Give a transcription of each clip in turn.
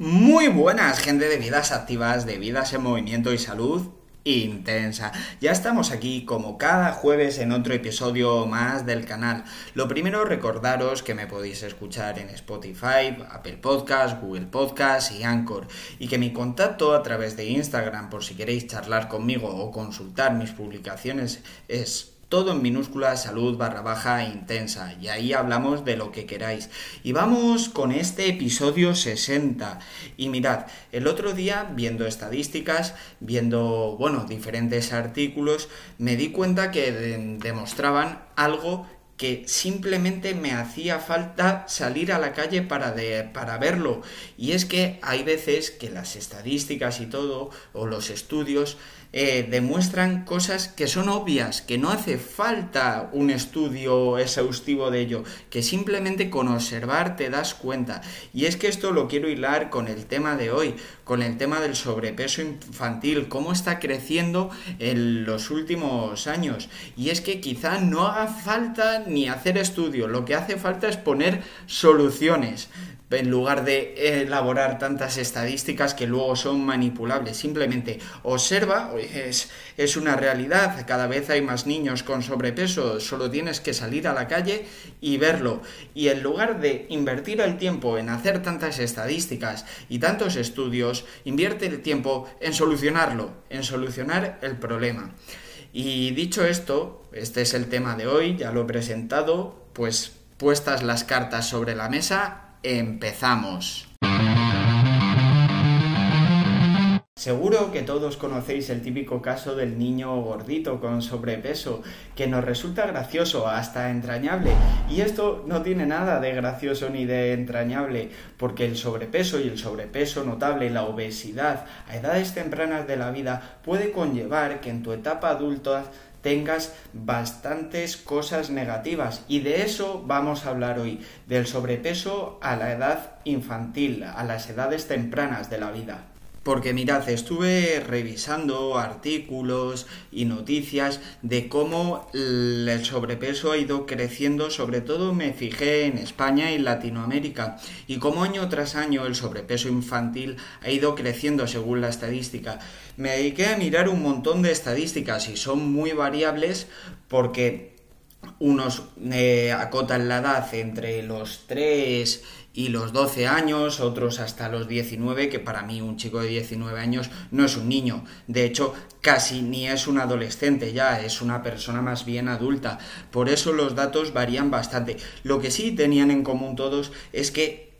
Muy buenas, gente de vidas activas, de vidas en movimiento y salud intensa. Ya estamos aquí como cada jueves en otro episodio más del canal. Lo primero recordaros que me podéis escuchar en Spotify, Apple Podcast, Google Podcast y Anchor y que mi contacto a través de Instagram por si queréis charlar conmigo o consultar mis publicaciones es todo en minúscula, salud barra baja intensa. Y ahí hablamos de lo que queráis. Y vamos con este episodio 60. Y mirad, el otro día, viendo estadísticas, viendo, bueno, diferentes artículos, me di cuenta que demostraban algo que simplemente me hacía falta salir a la calle para, de, para verlo. Y es que hay veces que las estadísticas y todo, o los estudios, eh, demuestran cosas que son obvias, que no hace falta un estudio exhaustivo de ello, que simplemente con observar te das cuenta. Y es que esto lo quiero hilar con el tema de hoy, con el tema del sobrepeso infantil, cómo está creciendo en los últimos años. Y es que quizá no haga falta ni hacer estudio, lo que hace falta es poner soluciones en lugar de elaborar tantas estadísticas que luego son manipulables. Simplemente observa, es, es, una realidad, cada vez hay más niños con sobrepeso, solo tienes que salir a la calle y verlo. Y en lugar de invertir el tiempo en hacer tantas estadísticas y tantos estudios, invierte el tiempo en solucionarlo, en solucionar el problema. Y dicho esto, este es el tema de hoy, ya lo he presentado, pues puestas las cartas sobre la mesa, empezamos. Seguro que todos conocéis el típico caso del niño gordito con sobrepeso, que nos resulta gracioso, hasta entrañable. Y esto no tiene nada de gracioso ni de entrañable, porque el sobrepeso y el sobrepeso notable, la obesidad a edades tempranas de la vida puede conllevar que en tu etapa adulta tengas bastantes cosas negativas y de eso vamos a hablar hoy, del sobrepeso a la edad infantil, a las edades tempranas de la vida. Porque mirad, estuve revisando artículos y noticias de cómo el sobrepeso ha ido creciendo, sobre todo me fijé en España y Latinoamérica, y cómo año tras año el sobrepeso infantil ha ido creciendo según la estadística. Me dediqué a mirar un montón de estadísticas y son muy variables porque unos eh, acotan la edad entre los 3 y los 12 años, otros hasta los 19, que para mí un chico de 19 años no es un niño, de hecho casi ni es un adolescente ya, es una persona más bien adulta, por eso los datos varían bastante. Lo que sí tenían en común todos es que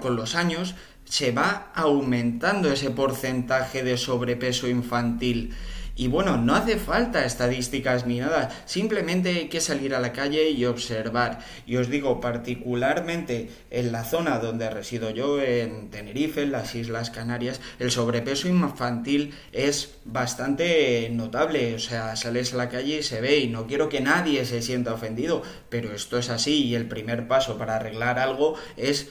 con los años se va aumentando ese porcentaje de sobrepeso infantil. Y bueno, no hace falta estadísticas ni nada, simplemente hay que salir a la calle y observar. Y os digo, particularmente en la zona donde resido yo, en Tenerife, en las Islas Canarias, el sobrepeso infantil es bastante notable. O sea, sales a la calle y se ve, y no quiero que nadie se sienta ofendido, pero esto es así y el primer paso para arreglar algo es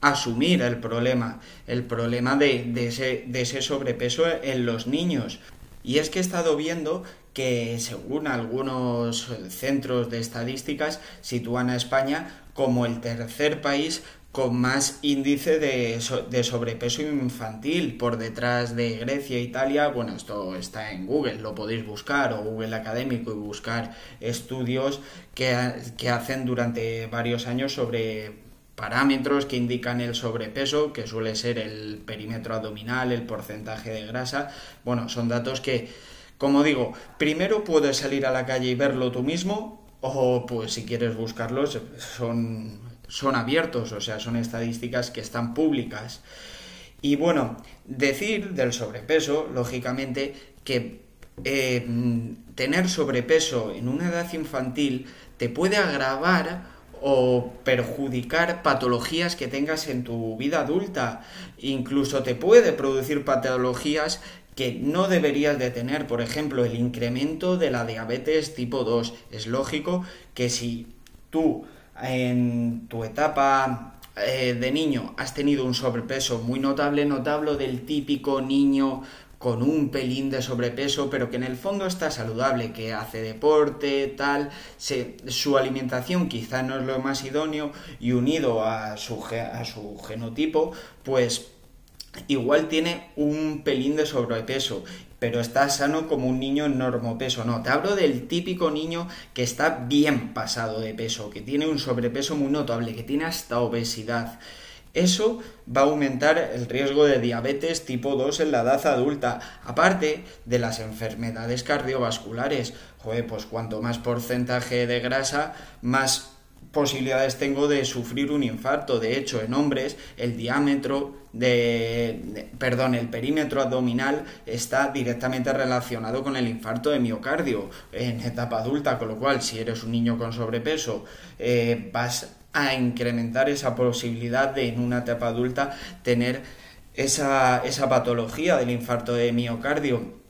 asumir el problema, el problema de, ese, de ese sobrepeso en los niños. Y es que he estado viendo que según algunos centros de estadísticas sitúan a España como el tercer país con más índice de, de, sobrepeso infantil por detrás de Grecia, Italia, bueno, esto está en Google, lo podéis buscar o Google Académico y buscar estudios que, que hacen durante varios años sobre parámetros que indican el sobrepeso, que suele ser el perímetro abdominal, el porcentaje de grasa. Bueno, son datos que, como digo, primero puedes salir a la calle y verlo tú mismo, o pues si quieres buscarlos, son, son abiertos, o sea, son estadísticas que están públicas. Y bueno, decir del sobrepeso, lógicamente, que eh, tener sobrepeso en una edad infantil te puede agravar o perjudicar patologías que tengas en tu vida adulta. Incluso te puede producir patologías que no deberías de tener, por ejemplo, el incremento de la diabetes tipo 2. Es lógico que si tú en tu etapa eh, de niño has tenido un sobrepeso muy notable, notable del típico niño con un pelín de sobrepeso, pero que en el fondo está saludable, que hace deporte, tal, su alimentación quizá no es lo más idóneo y unido a su, a su genotipo, pues igual tiene un pelín de sobrepeso, pero está sano como un niño en normopeso. No, te hablo del típico niño que está bien pasado de peso, que tiene un sobrepeso muy notable, que tiene hasta obesidad. Eso va a aumentar el riesgo de diabetes tipo 2 en la edad adulta, aparte de las enfermedades cardiovasculares. Joder, pues cuanto más porcentaje de grasa, más posibilidades tengo de sufrir un infarto. De hecho, en hombres el diámetro de, perdón, el perímetro abdominal está directamente relacionado con el infarto de miocardio en etapa adulta, con lo cual si eres un niño con sobrepeso eh, vas a incrementar esa posibilidad de en una etapa adulta tener esa, esa patología del infarto de miocardio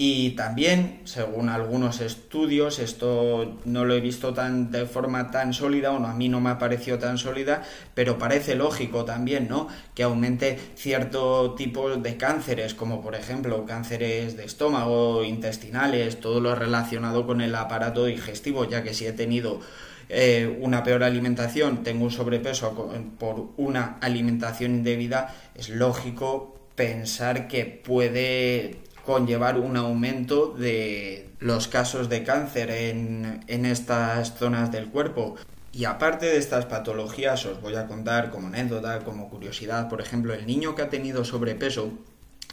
y también, según algunos estudios, esto no lo he visto tan de forma tan sólida, o no, a mí no me ha parecido tan sólida, pero parece lógico también, ¿no? Que aumente cierto tipo de cánceres, como por ejemplo cánceres de estómago, intestinales, todo lo relacionado con el aparato digestivo, ya que si he tenido eh, una peor alimentación, tengo un sobrepeso por una alimentación indebida, es lógico pensar que puede conllevar un aumento de los casos de cáncer en, en estas zonas del cuerpo. Y aparte de estas patologías, os voy a contar como anécdota, como curiosidad, por ejemplo, el niño que ha tenido sobrepeso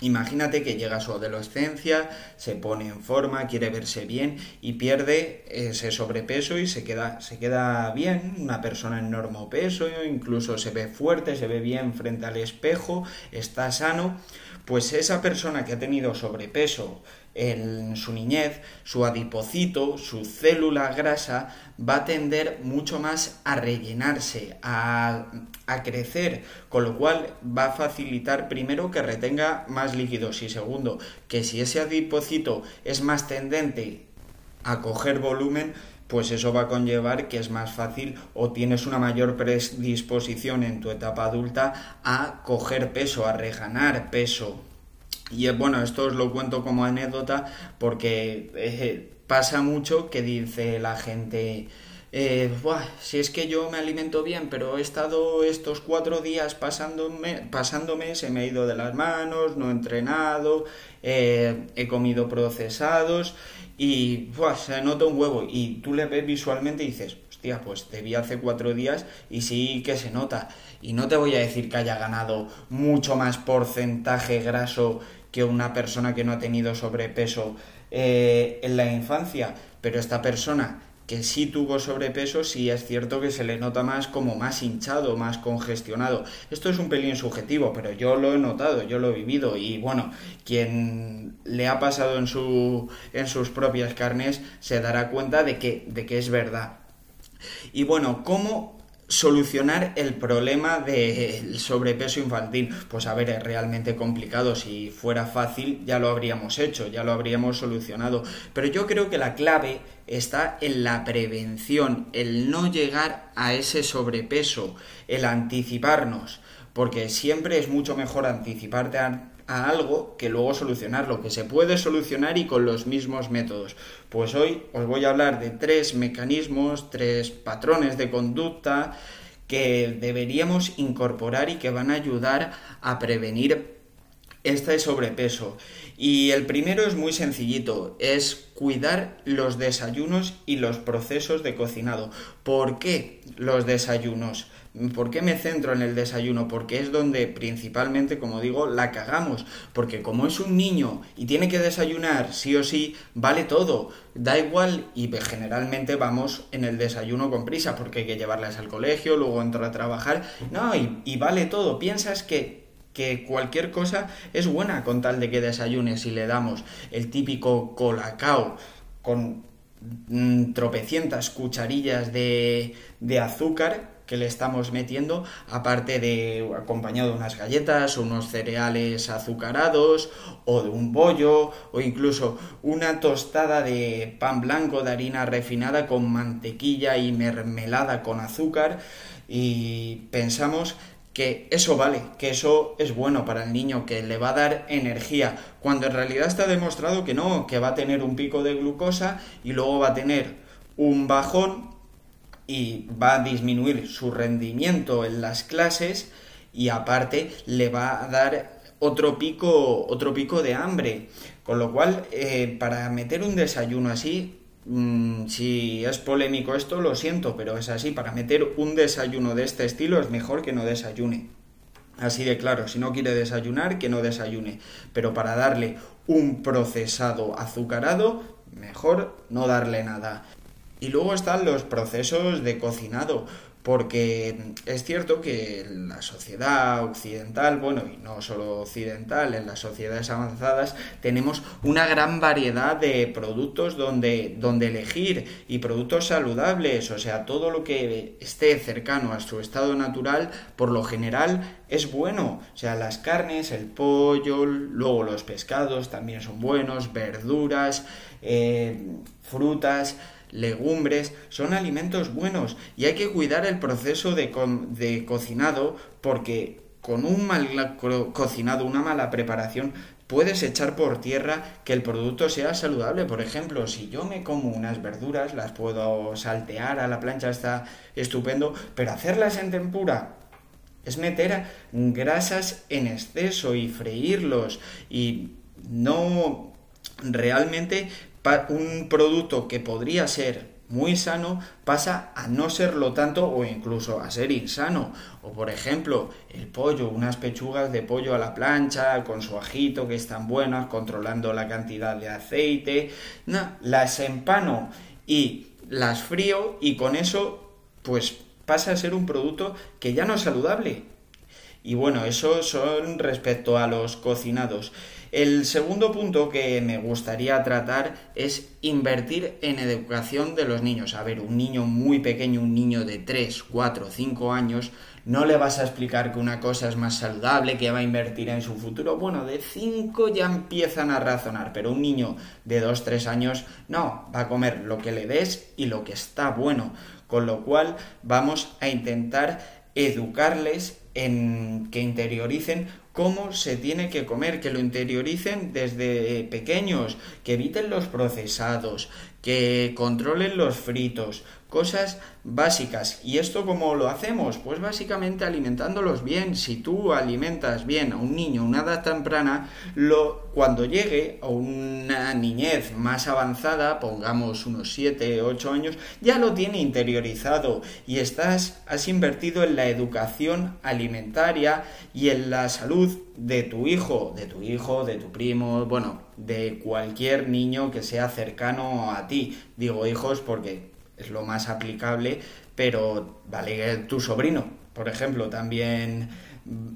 Imagínate que llega a su adolescencia, se pone en forma, quiere verse bien y pierde ese sobrepeso y se queda, se queda bien, una persona en normo peso, incluso se ve fuerte, se ve bien frente al espejo, está sano, pues esa persona que ha tenido sobrepeso, en su niñez, su adipocito, su célula grasa, va a tender mucho más a rellenarse, a, a, crecer, con lo cual va a facilitar primero que retenga más líquidos y segundo, que si ese adipocito es más tendente a coger volumen, pues eso va a conllevar que es más fácil o tienes una mayor predisposición en tu etapa adulta a coger peso, a reganar peso. Y bueno, esto os lo cuento como anécdota porque eh, pasa mucho que dice la gente, eh, si es que yo me alimento bien, pero he estado estos cuatro días pasándome, pasándome se me ha ido de las manos, no he entrenado, eh, he comido procesados y se nota un huevo y tú le ves visualmente y dices, pues te vi hace cuatro días y sí que se nota. Y no te voy a decir que haya ganado mucho más porcentaje graso que una persona que no ha tenido sobrepeso eh, en la infancia, pero esta persona que sí tuvo sobrepeso, sí es cierto que se le nota más como más hinchado, más congestionado. Esto es un pelín subjetivo, pero yo lo he notado, yo lo he vivido y bueno, quien le ha pasado en, su, en sus propias carnes se dará cuenta de que, de que es verdad. Y bueno, ¿cómo solucionar el problema del sobrepeso infantil. Pues a ver, es realmente complicado. Si fuera fácil, ya lo habríamos hecho, ya lo habríamos solucionado. Pero yo creo que la clave está en la prevención, el no llegar a ese sobrepeso, el anticiparnos. Porque siempre es mucho mejor anticiparte a algo que luego solucionarlo, que se puede solucionar y con los mismos métodos. Pues hoy os voy a hablar de tres mecanismos, tres patrones de conducta que deberíamos incorporar y que van a ayudar a prevenir este sobrepeso. Y el primero es muy sencillito, es cuidar los desayunos y los procesos de cocinado. ¿Por qué los desayunos? ¿Por qué me centro en el desayuno? Porque es donde principalmente, como digo, la cagamos. Porque como es un niño y tiene que desayunar sí o sí, vale todo. Da igual y generalmente vamos en el desayuno con prisa porque hay que llevarlas al colegio, luego entrar a trabajar. No, y, y vale todo. Piensas que que cualquier cosa es buena con tal de que desayunes y le damos el típico colacao con mm, tropecientas cucharillas de, de azúcar que le estamos metiendo, aparte de acompañado de unas galletas unos cereales azucarados o de un bollo o incluso una tostada de pan blanco de harina refinada con mantequilla y mermelada con azúcar. Y pensamos que eso vale, que eso es bueno para el niño, que le va a dar energía, cuando en realidad está demostrado que no, que va a tener un pico de glucosa y luego va a tener un bajón y va a disminuir su rendimiento en las clases y aparte le va a dar otro pico, otro pico de hambre. Con lo cual, eh, para meter un desayuno así, mm, si es polémico esto, lo siento, pero es así. Para meter un desayuno de este estilo es mejor que no desayune. Así de claro, si no quiere desayunar, que no desayune. Pero para darle un procesado azucarado, mejor no darle nada. Y luego están los procesos de cocinado porque es cierto que la sociedad occidental, bueno, y no solo occidental, en las sociedades avanzadas tenemos una gran variedad de productos donde, donde elegir y productos saludables, o sea, todo lo que esté cercano a su estado natural, por lo general es bueno, o sea, las carnes, el pollo, luego los pescados también son buenos, verduras, eh, frutas, legumbres, son alimentos buenos y hay que cuidar el proceso de, de cocinado porque con un mal cocinado, una mala preparación, puedes echar por tierra que el producto sea saludable. Por ejemplo, si yo me como unas verduras, las puedo saltear a la plancha, está estupendo, pero hacerlas en tempura es meter grasas en exceso y freírlos y no realmente un producto que podría ser muy sano pasa a no serlo tanto o incluso a ser insano. O por ejemplo, el pollo, unas pechugas de pollo a la plancha con su ajito que están buenas, controlando la cantidad de aceite. Las empano y las frío y con eso pues pasa a ser un producto que ya no es saludable. Y bueno, eso son respecto a los cocinados. El segundo punto que me gustaría tratar es invertir en educación de los niños. A ver, un niño muy pequeño, un niño de 3, 4, 5 años, no le vas a explicar que una cosa es más saludable, que va a invertir en su futuro. Bueno, de 5 ya empiezan a razonar, pero un niño de 2, 3 años no, va a comer lo que le des y lo que está bueno. Con lo cual vamos a intentar educarles en que interioricen cómo se tiene que comer, que lo interioricen desde pequeños, que eviten los procesados, que controlen los fritos, cosas básicas. ¿Y esto cómo lo hacemos? Pues básicamente alimentándolos bien. Si tú alimentas bien a un niño a una edad temprana, lo, cuando llegue a una niñez más avanzada, pongamos unos 7, 8 años, ya lo tiene interiorizado y estás, has invertido en la educación alimentaria y en la salud de tu hijo, de tu hijo, de tu primo, bueno, de cualquier niño que sea cercano a ti. Digo hijos porque es lo más aplicable, pero vale tu sobrino, por ejemplo, también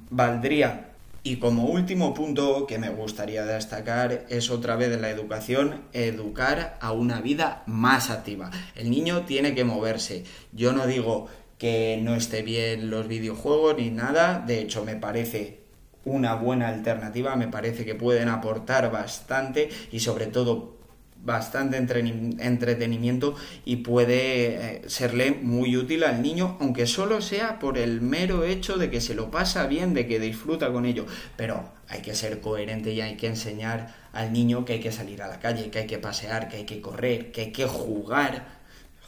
valdría. Y como último punto que me gustaría destacar es otra vez la educación, educar a una vida más activa. El niño tiene que moverse. Yo no digo que no esté bien los videojuegos ni nada, de hecho me parece una buena alternativa, me parece que pueden aportar bastante y sobre todo bastante entretenimiento y puede eh, serle muy útil al niño, aunque solo sea por el mero hecho de que se lo pasa bien, de que disfruta con ello. Pero hay que ser coherente y hay que enseñar al niño que hay que salir a la calle, que hay que pasear, que hay que correr, que hay que jugar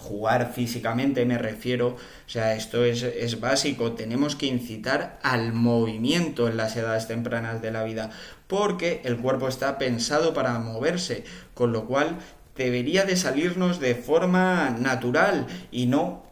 jugar físicamente me refiero, o sea, esto es, es, básico, tenemos que incitar al movimiento en las edades tempranas de la vida, porque el cuerpo está pensado para moverse, con lo cual debería de salirnos de forma natural y no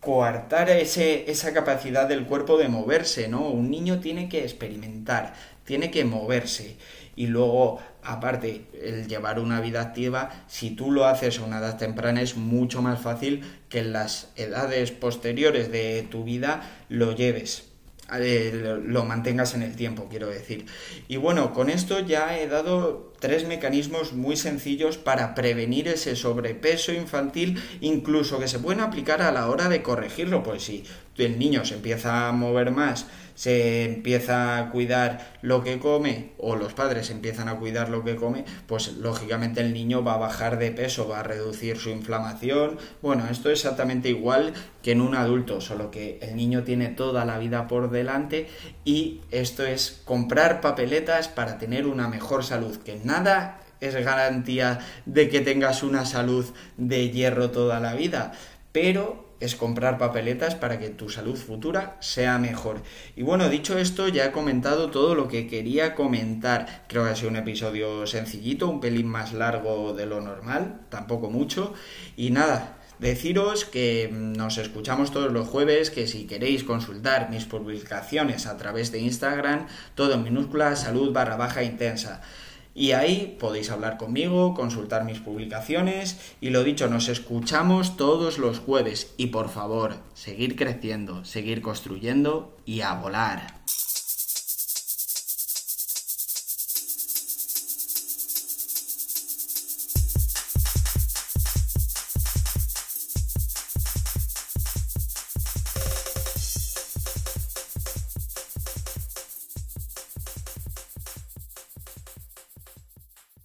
coartar ese, esa capacidad del cuerpo de moverse, ¿no? Un niño tiene que experimentar, tiene que moverse y luego aparte el llevar una vida activa si tú lo haces a una edad temprana es mucho más fácil que en las edades posteriores de tu vida lo lleves eh, lo mantengas en el tiempo, quiero decir. Y bueno, con esto ya he dado tres mecanismos muy sencillos para prevenir ese sobrepeso infantil, incluso que se pueden aplicar a la hora de corregirlo, pues si el niño se empieza a mover más, se empieza a cuidar lo que come o los padres empiezan a cuidar lo que come, pues lógicamente el niño va a bajar de peso, va a reducir su inflamación. Bueno, esto es exactamente igual que en un adulto, solo que el niño tiene toda la vida por delante y esto es comprar papeletas para tener una mejor salud, que nada es garantía de que tengas una salud de hierro toda la vida, pero es comprar papeletas para que tu salud futura sea mejor. Y bueno, dicho esto, ya he comentado todo lo que quería comentar. Creo que ha sido un episodio sencillito, un pelín más largo de lo normal, tampoco mucho. Y nada, Deciros que nos escuchamos todos los jueves, que si queréis consultar mis publicaciones a través de Instagram, todo en minúscula, salud barra baja intensa. Y ahí podéis hablar conmigo, consultar mis publicaciones y lo dicho, nos escuchamos todos los jueves y por favor, seguir creciendo, seguir construyendo y a volar.